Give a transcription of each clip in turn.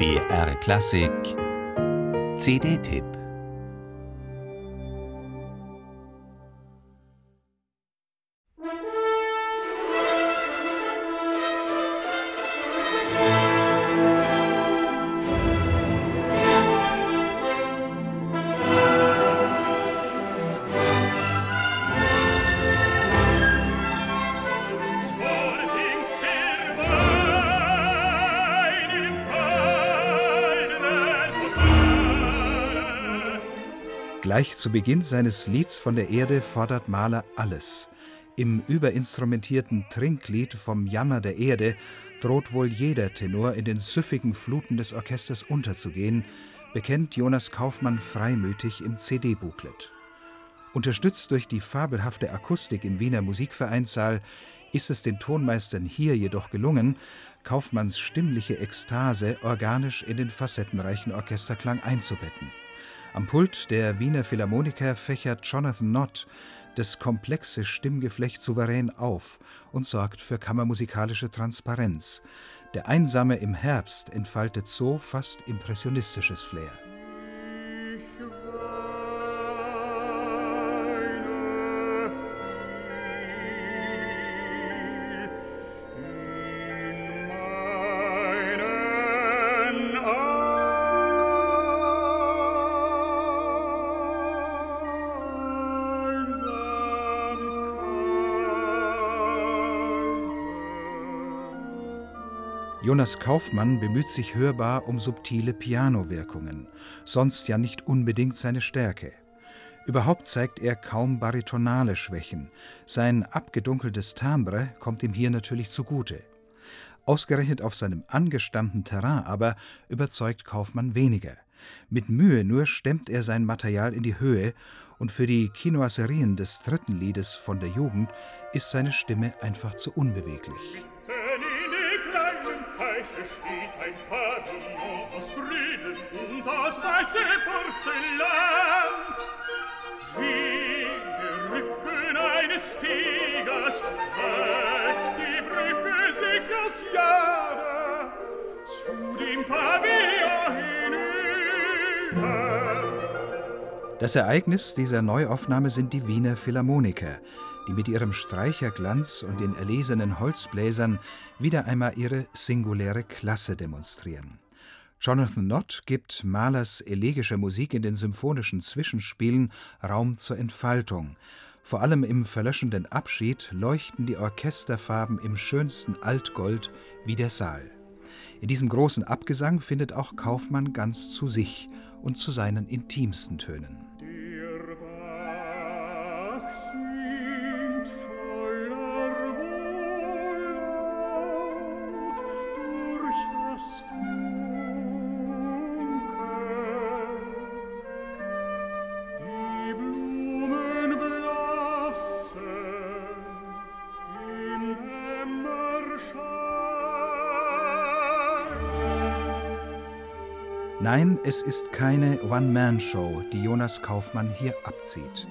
BR Klassik. CD-Tipp Gleich zu Beginn seines Lieds von der Erde fordert Mahler alles. Im überinstrumentierten Trinklied vom Jammer der Erde droht wohl jeder Tenor in den süffigen Fluten des Orchesters unterzugehen, bekennt Jonas Kaufmann freimütig im CD-Booklet. Unterstützt durch die fabelhafte Akustik im Wiener Musikvereinssaal ist es den Tonmeistern hier jedoch gelungen, Kaufmanns stimmliche Ekstase organisch in den facettenreichen Orchesterklang einzubetten. Am Pult der Wiener Philharmoniker fächert Jonathan Nott das komplexe Stimmgeflecht souverän auf und sorgt für kammermusikalische Transparenz. Der Einsame im Herbst entfaltet so fast impressionistisches Flair. Jonas Kaufmann bemüht sich hörbar um subtile Pianowirkungen, sonst ja nicht unbedingt seine Stärke. Überhaupt zeigt er kaum baritonale Schwächen. Sein abgedunkeltes Timbre kommt ihm hier natürlich zugute. Ausgerechnet auf seinem angestammten Terrain aber überzeugt Kaufmann weniger. Mit Mühe nur stemmt er sein Material in die Höhe und für die Kinoasserien des dritten Liedes von der Jugend ist seine Stimme einfach zu unbeweglich. Teiche steht ein Pavillon aus Grünen und aus weiße Porzellan. Wie Rücken eines Tigers wölbt die Brücke sich aus Jahre zu dem Pavillon hinüber. Das Ereignis dieser Neuaufnahme sind die Wiener Philharmoniker, die mit ihrem Streicherglanz und den erlesenen Holzbläsern wieder einmal ihre singuläre Klasse demonstrieren. Jonathan Nott gibt Mahlers elegischer Musik in den symphonischen Zwischenspielen Raum zur Entfaltung. Vor allem im verlöschenden Abschied leuchten die Orchesterfarben im schönsten Altgold wie der Saal. In diesem großen Abgesang findet auch Kaufmann ganz zu sich und zu seinen intimsten Tönen. Der Bach Nein, es ist keine One-Man-Show, die Jonas Kaufmann hier abzieht.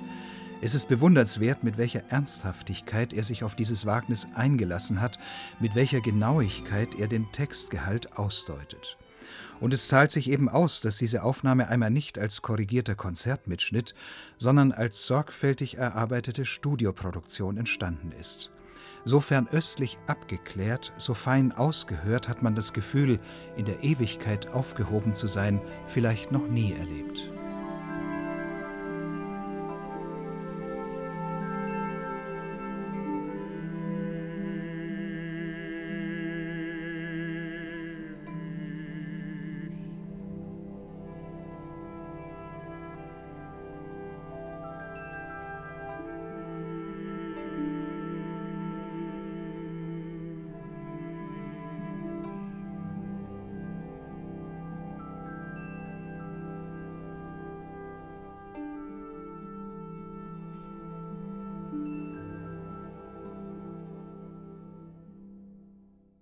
Es ist bewundernswert, mit welcher Ernsthaftigkeit er sich auf dieses Wagnis eingelassen hat, mit welcher Genauigkeit er den Textgehalt ausdeutet. Und es zahlt sich eben aus, dass diese Aufnahme einmal nicht als korrigierter Konzertmitschnitt, sondern als sorgfältig erarbeitete Studioproduktion entstanden ist. So fernöstlich abgeklärt, so fein ausgehört hat man das Gefühl, in der Ewigkeit aufgehoben zu sein, vielleicht noch nie erlebt.